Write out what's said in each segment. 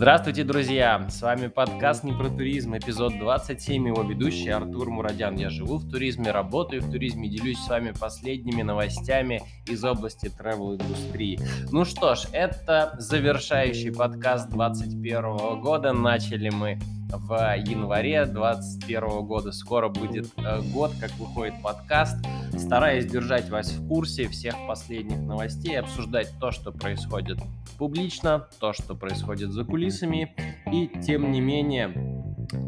Здравствуйте, друзья! С вами подкаст «Не про туризм», эпизод 27, его ведущий Артур Мурадян. Я живу в туризме, работаю в туризме, делюсь с вами последними новостями из области travel-индустрии. Ну что ж, это завершающий подкаст 2021 года. Начали мы в январе 2021 года. Скоро будет э, год, как выходит подкаст. Стараюсь держать вас в курсе всех последних новостей, обсуждать то, что происходит публично, то, что происходит за кулисами. И тем не менее,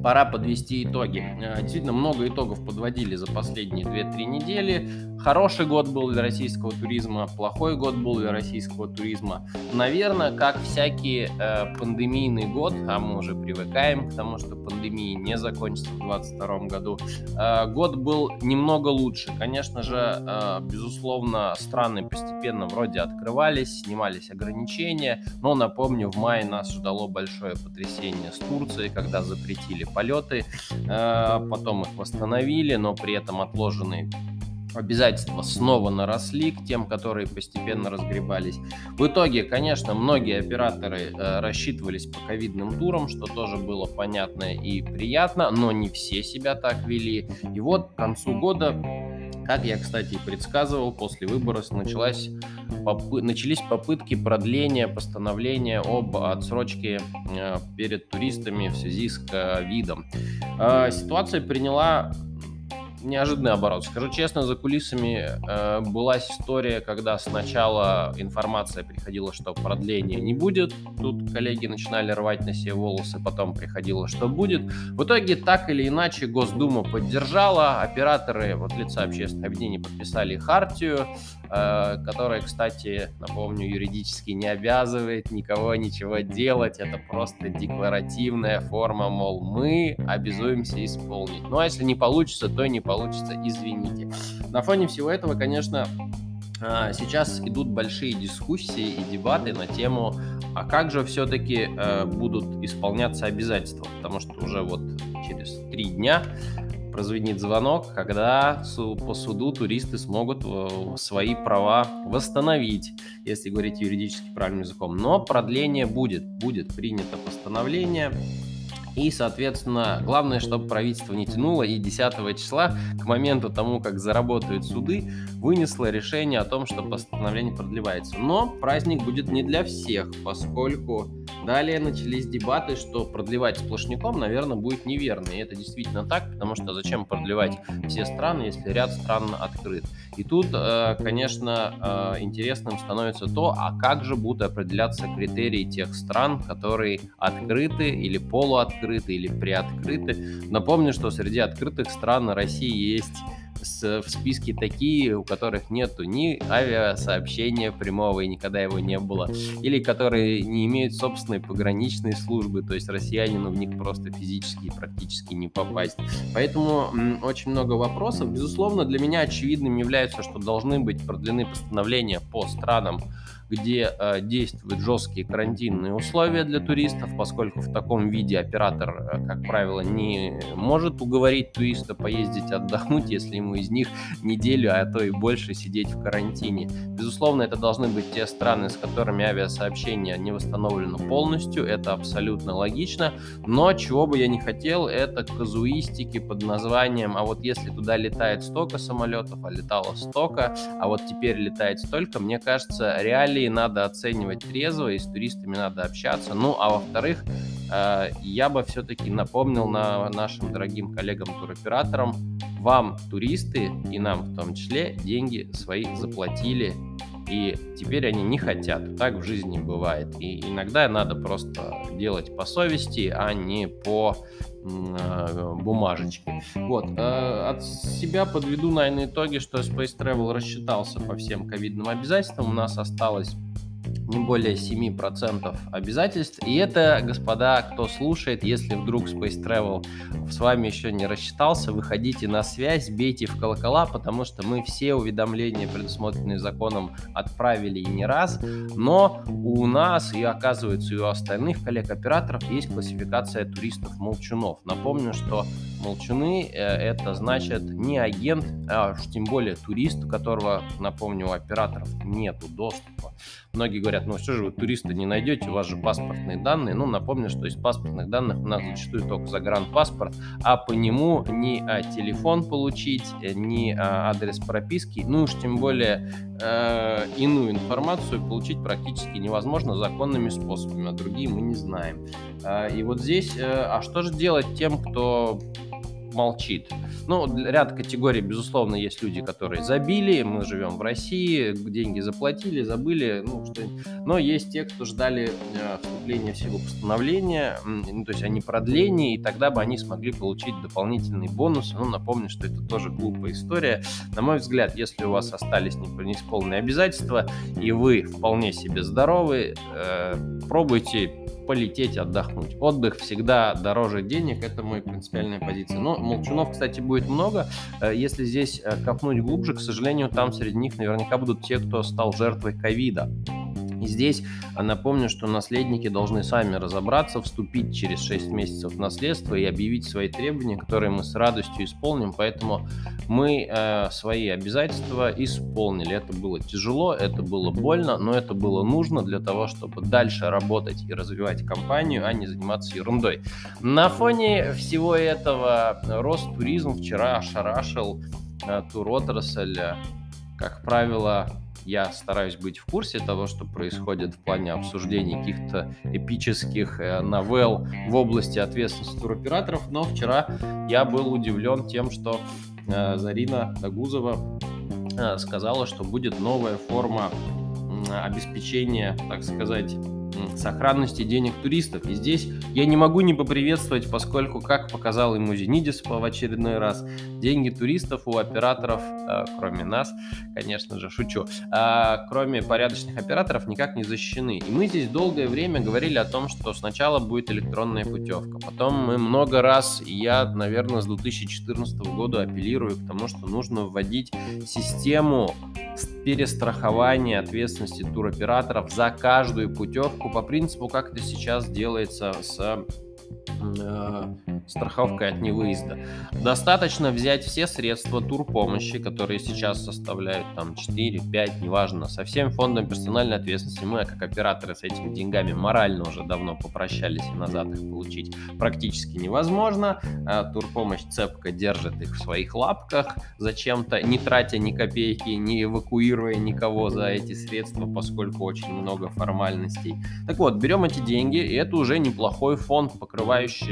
пора подвести итоги. Э, действительно, много итогов подводили за последние 2-3 недели. Хороший год был для российского туризма, плохой год был для российского туризма. Наверное, как всякий э, пандемийный год, а мы уже привыкаем к тому, что пандемия не закончится в 2022 году, э, год был немного лучше. Конечно же, э, безусловно, страны постепенно вроде открывались, снимались ограничения, но напомню, в мае нас ждало большое потрясение с Турцией, когда запретили полеты, э, потом их восстановили, но при этом отложенные обязательства снова наросли к тем, которые постепенно разгребались. В итоге, конечно, многие операторы э, рассчитывались по ковидным турам, что тоже было понятно и приятно, но не все себя так вели. И вот к концу года, как я, кстати, и предсказывал, после выборов началась попы- начались попытки продления постановления об отсрочке э, перед туристами в связи с ковидом. Э, ситуация приняла неожиданный оборот. Скажу честно, за кулисами э, была история, когда сначала информация приходила, что продления не будет. Тут коллеги начинали рвать на себе волосы, потом приходило, что будет. В итоге, так или иначе, Госдума поддержала, операторы вот лица общественных объединений подписали хартию, которая, кстати, напомню, юридически не обязывает никого ничего делать. Это просто декларативная форма, мол, мы обязуемся исполнить. Ну а если не получится, то не получится извините. На фоне всего этого, конечно, а, сейчас идут большие дискуссии и дебаты на тему, а как же все-таки э, будут исполняться обязательства, потому что уже вот через три дня прозвенит звонок, когда по суду туристы смогут свои права восстановить, если говорить юридически правильным языком. Но продление будет, будет принято постановление и, соответственно, главное, чтобы правительство не тянуло и 10 числа, к моменту тому, как заработают суды, вынесло решение о том, что постановление продлевается. Но праздник будет не для всех, поскольку далее начались дебаты, что продлевать сплошняком, наверное, будет неверно. И это действительно так, потому что зачем продлевать все страны, если ряд стран открыт. И тут, э, конечно, э, интересным становится то, а как же будут определяться критерии тех стран, которые открыты или полуоткрыты, открыты или приоткрыты. Напомню, что среди открытых стран России есть в списке такие, у которых нету ни авиасообщения прямого и никогда его не было, или которые не имеют собственной пограничной службы, то есть россиянину в них просто физически и практически не попасть. Поэтому м, очень много вопросов. Безусловно, для меня очевидным является, что должны быть продлены постановления по странам, где э, действуют жесткие карантинные условия для туристов, поскольку в таком виде оператор, э, как правило, не может уговорить туриста поездить отдохнуть, если ему из них неделю, а то и больше сидеть в карантине. Безусловно, это должны быть те страны, с которыми авиасообщение не восстановлено полностью, это абсолютно логично, но чего бы я не хотел, это казуистики под названием, а вот если туда летает столько самолетов, а летало столько, а вот теперь летает столько, мне кажется, реалии Италии надо оценивать трезво, и с туристами надо общаться. Ну, а во-вторых, я бы все-таки напомнил на нашим дорогим коллегам-туроператорам, вам, туристы, и нам в том числе, деньги свои заплатили, и теперь они не хотят. Так в жизни бывает. И иногда надо просто делать по совести, а не по э, бумажечке. Вот. Э, от себя подведу, наверное, итоги, что Space Travel рассчитался по всем ковидным обязательствам. У нас осталось не более 7% обязательств. И это, господа, кто слушает, если вдруг Space Travel с вами еще не рассчитался, выходите на связь, бейте в колокола, потому что мы все уведомления, предусмотренные законом, отправили и не раз. Но у нас и оказывается и у остальных коллег-операторов есть классификация туристов-молчунов. Напомню, что молчуны э, это значит не агент, а уж тем более турист, у которого, напомню, у операторов нету доступа. Многие говорят, ну что же вы туриста не найдете, у вас же паспортные данные. Ну, напомню, что из паспортных данных у нас зачастую только загранпаспорт, а по нему ни а, телефон получить, э, ни а, адрес прописки, ну уж тем более э, иную информацию получить практически невозможно законными способами, а другие мы не знаем. Э, и вот здесь, э, а что же делать тем, кто молчит. Ну, ряд категорий, безусловно, есть люди, которые забили, мы живем в России, деньги заплатили, забыли, ну, что но есть те, кто ждали э, вступления в силу постановления, ну, то есть они продление, и тогда бы они смогли получить дополнительные бонусы. Ну, напомню, что это тоже глупая история. На мой взгляд, если у вас остались неисполненные обязательства, и вы вполне себе здоровы, э, пробуйте полететь отдохнуть. Отдых всегда дороже денег, это моя принципиальная позиция. Но молчунов, кстати, будет много. Э, если здесь э, копнуть глубже, к сожалению, там среди них наверняка будут те, кто стал жертвой ковида. И здесь а, напомню, что наследники должны сами разобраться, вступить через 6 месяцев в наследство и объявить свои требования, которые мы с радостью исполним. Поэтому мы э, свои обязательства исполнили. Это было тяжело, это было больно, но это было нужно для того, чтобы дальше работать и развивать компанию, а не заниматься ерундой. На фоне всего этого рост туризм вчера ошарашил э, туротрасль. Как правило, я стараюсь быть в курсе того, что происходит в плане обсуждений каких-то эпических э, новелл в области ответственности туроператоров, но вчера я был удивлен тем, что э, Зарина Дагузова э, сказала, что будет новая форма обеспечения, так сказать, сохранности денег туристов. И здесь я не могу не поприветствовать, поскольку, как показал ему Зенидис в очередной раз, деньги туристов у операторов, э, кроме нас, конечно же, шучу, э, кроме порядочных операторов, никак не защищены. И мы здесь долгое время говорили о том, что сначала будет электронная путевка, потом мы много раз, я, наверное, с 2014 года апеллирую к тому, что нужно вводить систему перестрахования ответственности туроператоров за каждую путевку по принципу, как это сейчас делается с страховкой от невыезда. Достаточно взять все средства турпомощи, которые сейчас составляют там 4, 5, неважно, со всем фондом персональной ответственности. Мы, как операторы, с этими деньгами морально уже давно попрощались, и назад их получить практически невозможно. А турпомощь цепко держит их в своих лапках, зачем-то не тратя ни копейки, не эвакуируя никого за эти средства, поскольку очень много формальностей. Так вот, берем эти деньги, и это уже неплохой фонд, покрывающий,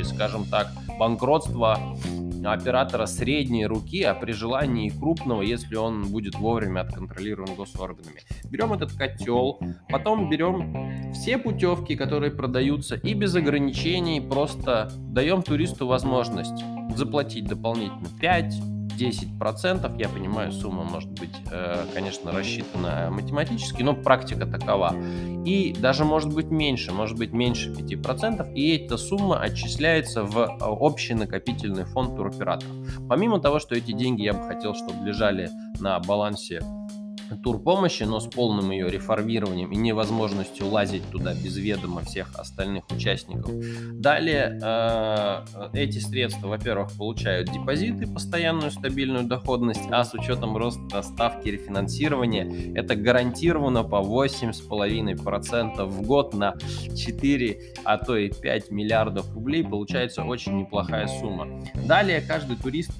скажем так, банкротство оператора средней руки, а при желании и крупного, если он будет вовремя отконтролирован госорганами. Берем этот котел, потом берем все путевки, которые продаются, и без ограничений просто даем туристу возможность заплатить дополнительно 5, 10%. Я понимаю, сумма может быть, э, конечно, рассчитана математически, но практика такова. И даже может быть меньше, может быть меньше 5%, и эта сумма отчисляется в э, общий накопительный фонд туроператора. Помимо того, что эти деньги я бы хотел, чтобы лежали на балансе турпомощи, но с полным ее реформированием и невозможностью лазить туда без ведома всех остальных участников. Далее э, эти средства, во-первых, получают депозиты, постоянную стабильную доходность, а с учетом роста ставки рефинансирования это гарантированно по 8,5% в год на 4, а то и 5 миллиардов рублей получается очень неплохая сумма. Далее каждый турист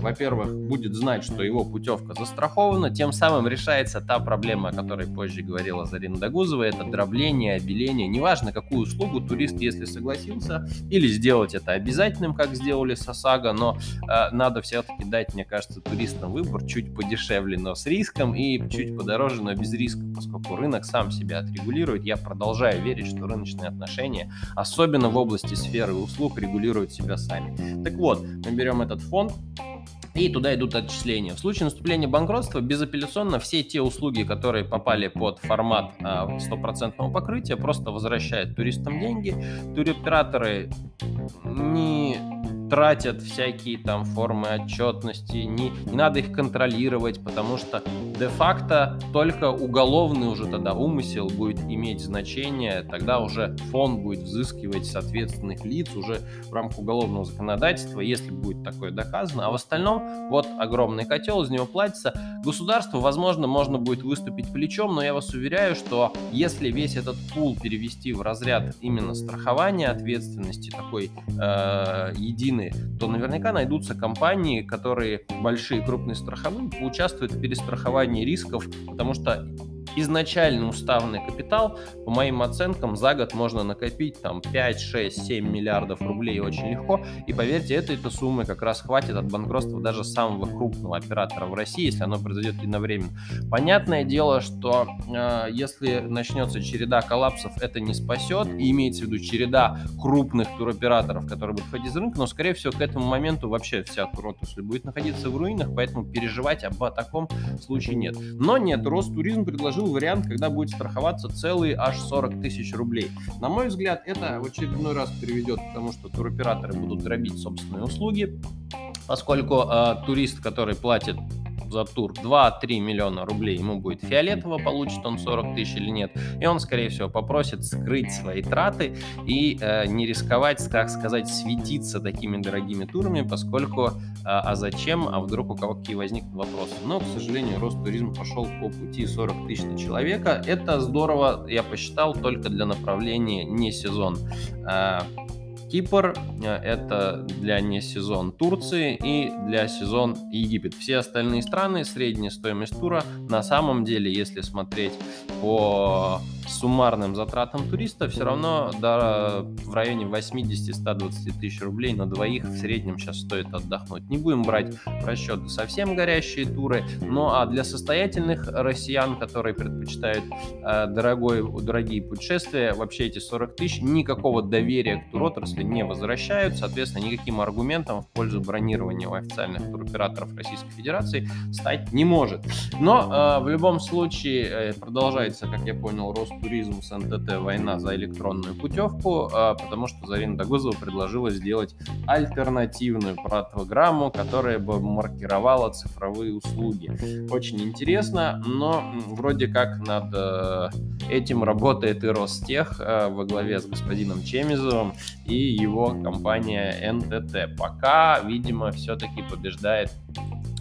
во-первых, будет знать, что его путевка застрахована, тем самым решается та проблема, о которой позже говорила Зарина Дагузова, это дробление, обеление, неважно какую услугу турист, если согласился, или сделать это обязательным, как сделали с ОСАГО, но э, надо все-таки дать, мне кажется, туристам выбор чуть подешевле, но с риском, и чуть подороже, но без риска, поскольку рынок сам себя отрегулирует. Я продолжаю верить, что рыночные отношения, особенно в области сферы услуг, регулируют себя сами. Так вот, мы берем этот фонд, и туда идут отчисления. В случае наступления банкротства безапелляционно все те услуги, которые попали под формат а, стопроцентного покрытия, просто возвращают туристам деньги. Туроператоры не тратят всякие там формы отчетности, не, не надо их контролировать, потому что де-факто только уголовный уже тогда умысел будет иметь значение, тогда уже фонд будет взыскивать с ответственных лиц уже в рамках уголовного законодательства, если будет такое доказано, а в остальном вот огромный котел, из него платится. Государству, возможно, можно будет выступить плечом, но я вас уверяю, что если весь этот пул перевести в разряд именно страхования ответственности, такой э, единый, то наверняка найдутся компании, которые большие, крупные страховые, поучаствуют в перестраховании рисков, потому что изначальный уставный капитал, по моим оценкам, за год можно накопить там 5, 6, 7 миллиардов рублей очень легко. И поверьте, этой -то суммы как раз хватит от банкротства даже самого крупного оператора в России, если оно произойдет единовременно. Понятное дело, что э, если начнется череда коллапсов, это не спасет. И имеется в виду череда крупных туроператоров, которые будут ходить из рынка, но, скорее всего, к этому моменту вообще вся туротрасль будет находиться в руинах, поэтому переживать об таком случае нет. Но нет, Ростуризм предложил предложил вариант, когда будет страховаться целые аж 40 тысяч рублей. На мой взгляд, это в очередной раз приведет к тому, что туроператоры будут дробить собственные услуги, поскольку э, турист, который платит за тур 2-3 миллиона рублей, ему будет фиолетово, получит он 40 тысяч или нет, и он, скорее всего, попросит скрыть свои траты и э, не рисковать, как сказать, светиться такими дорогими турами, поскольку э, а зачем, а вдруг у кого какие возникнут вопросы. Но, к сожалению, рост туризма пошел по пути 40 тысяч на человека. Это здорово, я посчитал, только для направления не сезон. Э, Кипр, э, это для не сезон Турции и для сезон Египет. Все остальные страны, средняя стоимость тура на самом деле, если смотреть по суммарным затратам туриста все равно до, в районе 80-120 тысяч рублей на двоих в среднем сейчас стоит отдохнуть. Не будем брать в расчет совсем горящие туры, ну а для состоятельных россиян, которые предпочитают э, дорогой, дорогие путешествия, вообще эти 40 тысяч никакого доверия к туротрасли не возвращают, соответственно, никаким аргументом в пользу бронирования у официальных туроператоров Российской Федерации стать не может. Но э, в любом случае э, продолжается, как я понял, рост туризм с НТТ «Война за электронную путевку», а, потому что Зарина Дагузова предложила сделать альтернативную программу, которая бы маркировала цифровые услуги. Очень интересно, но вроде как над э, этим работает и Ростех э, во главе с господином Чемизовым и его компания НТТ. Пока, видимо, все-таки побеждает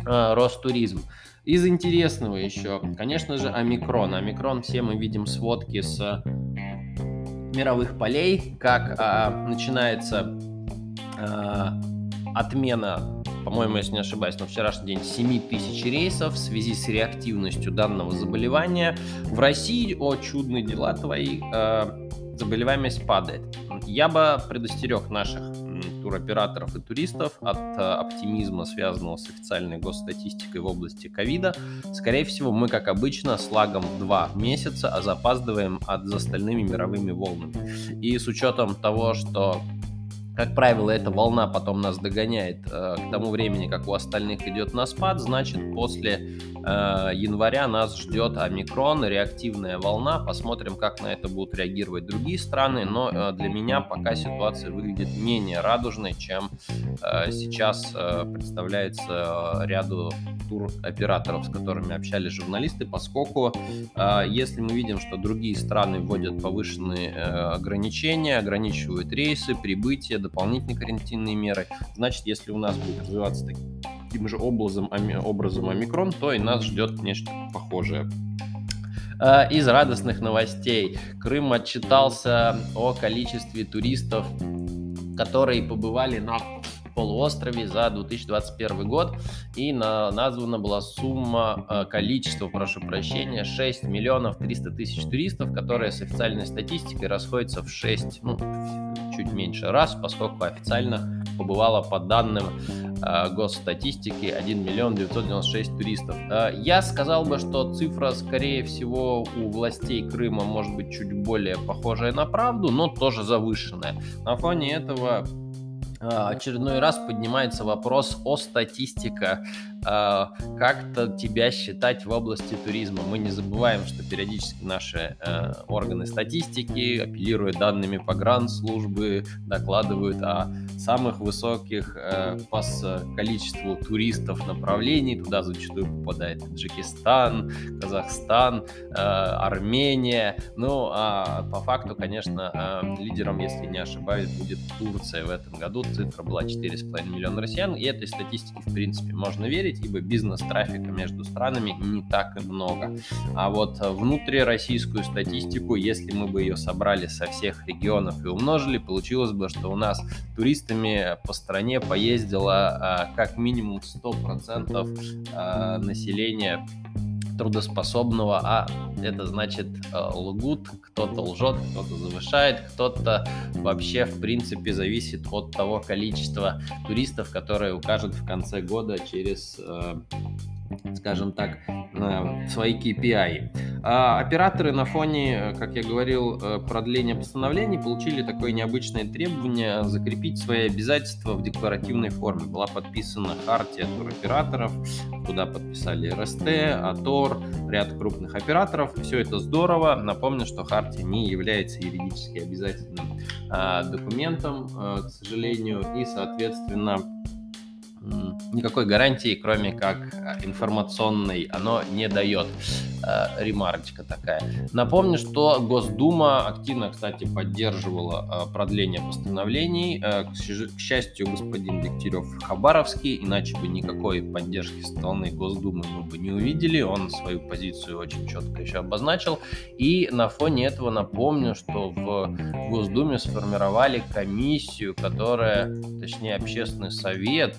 э, Ростуризм. Из интересного еще, конечно же, омикрон. Омикрон все мы видим сводки с мировых полей, как а, начинается а, отмена, по-моему, если не ошибаюсь, на вчерашний день 7 тысяч рейсов в связи с реактивностью данного заболевания. В России, о чудные дела твои, а, заболеваемость падает. Я бы предостерег наших туроператоров и туристов от э, оптимизма, связанного с официальной госстатистикой в области ковида. Скорее всего, мы, как обычно, с лагом в два месяца, а запаздываем от, за остальными мировыми волнами. И с учетом того, что как правило, эта волна потом нас догоняет э, к тому времени, как у остальных идет на спад, значит, после э, января нас ждет омикрон, реактивная волна. Посмотрим, как на это будут реагировать другие страны. Но э, для меня пока ситуация выглядит менее радужной, чем сейчас представляется ряду туроператоров, с которыми общались журналисты, поскольку если мы видим, что другие страны вводят повышенные ограничения, ограничивают рейсы, прибытие, дополнительные карантинные меры. Значит, если у нас будет развиваться таким же образом, образом омикрон, то и нас ждет нечто похожее. А, из радостных новостей. Крым отчитался о количестве туристов, которые побывали на полуострове за 2021 год. И на, названа была сумма, э, количество, прошу прощения, 6 миллионов 300 тысяч туристов, которые с официальной статистикой расходятся в 6, ну, чуть меньше раз, поскольку официально побывало по данным э, госстатистики 1 миллион 996 туристов. Э, я сказал бы, что цифра, скорее всего, у властей Крыма может быть чуть более похожая на правду, но тоже завышенная. На фоне этого очередной раз поднимается вопрос о статистике как-то тебя считать в области туризма. Мы не забываем, что периодически наши органы статистики апеллируют данными погранслужбы, докладывают о самых высоких по количеству туристов направлений. Туда зачастую попадает Таджикистан, Казахстан, Армения. Ну, а по факту, конечно, лидером, если не ошибаюсь, будет Турция в этом году. Цифра была 4,5 миллиона россиян, и этой статистике, в принципе, можно верить, ибо бизнес-трафика между странами не так и много. А вот внутрироссийскую статистику, если мы бы ее собрали со всех регионов и умножили, получилось бы, что у нас туристами по стране поездило а, как минимум 100% а, населения трудоспособного, а это значит э, лгут, кто-то лжет, кто-то завышает, кто-то вообще в принципе зависит от того количества туристов, которые укажут в конце года через э, скажем так, свои KPI. А операторы на фоне, как я говорил, э, продления постановлений получили такое необычное требование закрепить свои обязательства в декларативной форме. Была подписана хартия туроператоров, куда подписали РСТ, АТОР, ряд крупных операторов. Все это здорово. Напомню, что хартия не является юридически обязательным а, документом, к сожалению, и, соответственно, никакой гарантии, кроме как э, информационной, оно не дает. Э, ремарочка такая. Напомню, что Госдума активно, кстати, поддерживала э, продление постановлений. К счастью, господин Дегтярев Хабаровский, иначе бы никакой поддержки стороны Госдумы мы бы не увидели. Он свою позицию очень четко еще обозначил. И на фоне этого напомню, что в Госдуме сформировали комиссию, которая, точнее, общественный совет,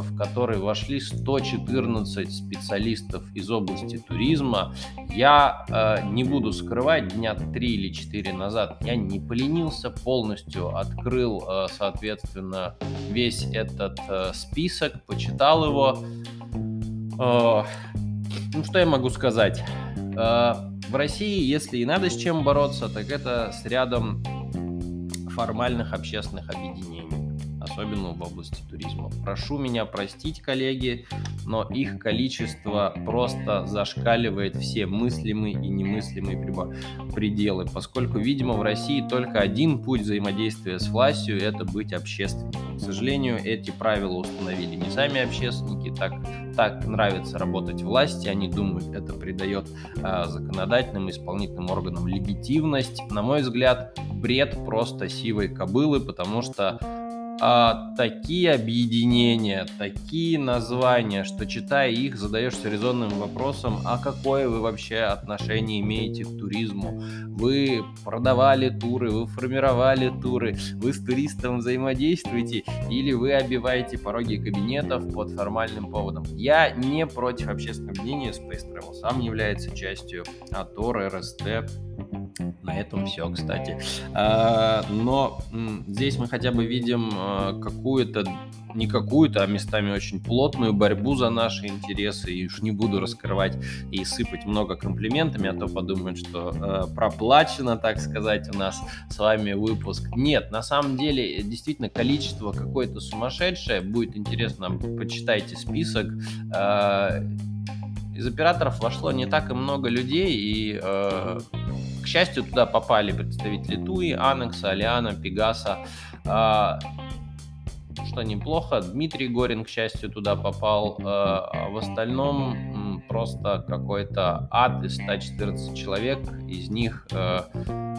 в который вошли 114 специалистов из области туризма. Я э, не буду скрывать, дня 3 или 4 назад я не поленился, полностью открыл, э, соответственно, весь этот э, список, почитал его. Э, ну, что я могу сказать? Э, в России, если и надо с чем бороться, так это с рядом формальных общественных объединений особенно в области туризма. Прошу меня простить, коллеги, но их количество просто зашкаливает все мыслимые и немыслимые пределы, поскольку, видимо, в России только один путь взаимодействия с властью – это быть общественником. К сожалению, эти правила установили не сами общественники, так, так нравится работать власти, они думают, это придает э, законодательным и исполнительным органам легитимность. На мой взгляд, бред просто сивой кобылы, потому что а, такие объединения, такие названия, что читая их, задаешься резонным вопросом, а какое вы вообще отношение имеете к туризму? Вы продавали туры, вы формировали туры, вы с туристом взаимодействуете или вы обиваете пороги кабинетов под формальным поводом? Я не против общественного мнения, Space Travel сам является частью АТОР, РСТ, на этом все, кстати. А, но здесь мы хотя бы видим а, какую-то, не какую-то, а местами очень плотную борьбу за наши интересы. И уж не буду раскрывать и сыпать много комплиментами, а то подумают, что а, проплачено, так сказать, у нас с вами выпуск. Нет, на самом деле, действительно, количество какое-то сумасшедшее. Будет интересно, почитайте список из операторов вошло не так и много людей, и э, к счастью, туда попали представители Туи, Анекса, Алиана, Пегаса. Что неплохо, Дмитрий Горин, к счастью, туда попал. А, а в остальном просто какой-то ад из 114 человек. Из них а,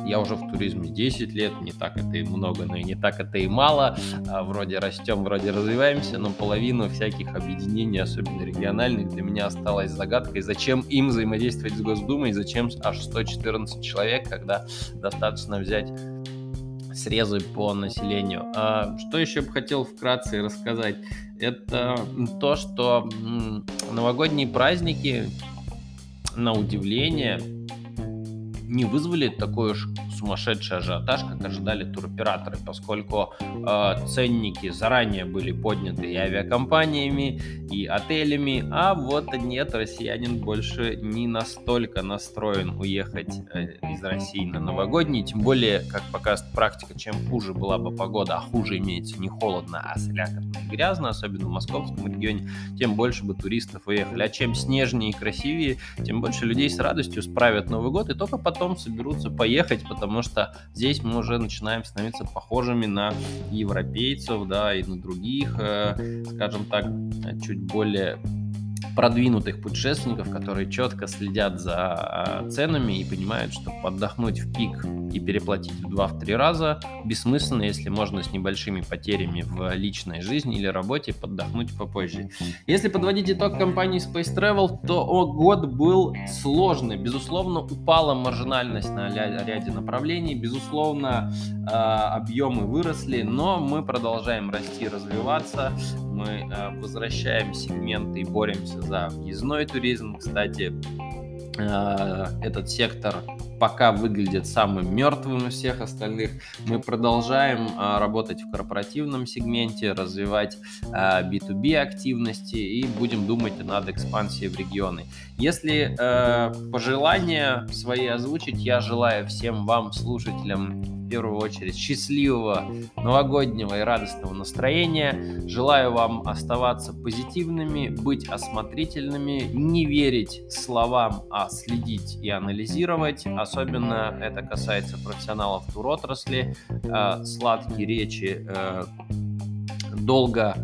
я уже в туризме 10 лет, не так это и много, но и не так это и мало. А, вроде растем, вроде развиваемся, но половину всяких объединений, особенно региональных, для меня осталась загадкой, зачем им взаимодействовать с Госдумой, зачем аж 114 человек, когда достаточно взять срезы по населению. А, что еще бы хотел вкратце рассказать? Это то, что новогодние праздники, на удивление, не вызвали такой уж сумасшедший ажиотаж, как ожидали туроператоры, поскольку э, ценники заранее были подняты и авиакомпаниями, и отелями, а вот нет, россиянин больше не настолько настроен уехать э, из России на новогодний, тем более, как показывает практика, чем хуже была бы погода, а хуже имеется не холодно, а слякотно и грязно, особенно в московском регионе, тем больше бы туристов уехали. А чем снежнее и красивее, тем больше людей с радостью справят Новый год и только потом соберутся поехать, потому что здесь мы уже начинаем становиться похожими на европейцев, да, и на других, э, скажем так, чуть более продвинутых путешественников, которые четко следят за а, ценами и понимают, что поддохнуть в пик и переплатить в 2-3 раза бессмысленно, если можно с небольшими потерями в личной жизни или работе поддохнуть попозже. Если подводить итог компании Space Travel, то год был сложный. Безусловно, упала маржинальность на ряде направлений, безусловно, э, объемы выросли, но мы продолжаем расти, развиваться, мы э, возвращаем сегменты и боремся за въездной туризм. Кстати, э, этот сектор пока выглядит самым мертвым из всех остальных. Мы продолжаем а, работать в корпоративном сегменте, развивать а, B2B активности и будем думать над экспансией в регионы. Если пожелания свои озвучить, я желаю всем вам, слушателям, в первую очередь, счастливого новогоднего и радостного настроения. Желаю вам оставаться позитивными, быть осмотрительными, не верить словам, а следить и анализировать. Особенно это касается профессионалов туротрасли. Э, сладкие речи э, долго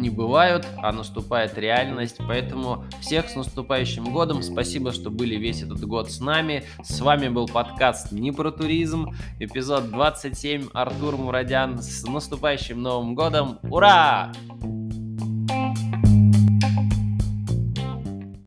не бывают, а наступает реальность. Поэтому всех с наступающим годом. Спасибо, что были весь этот год с нами. С вами был подкаст «Не про туризм», эпизод 27. Артур Мурадян. С наступающим Новым годом. Ура!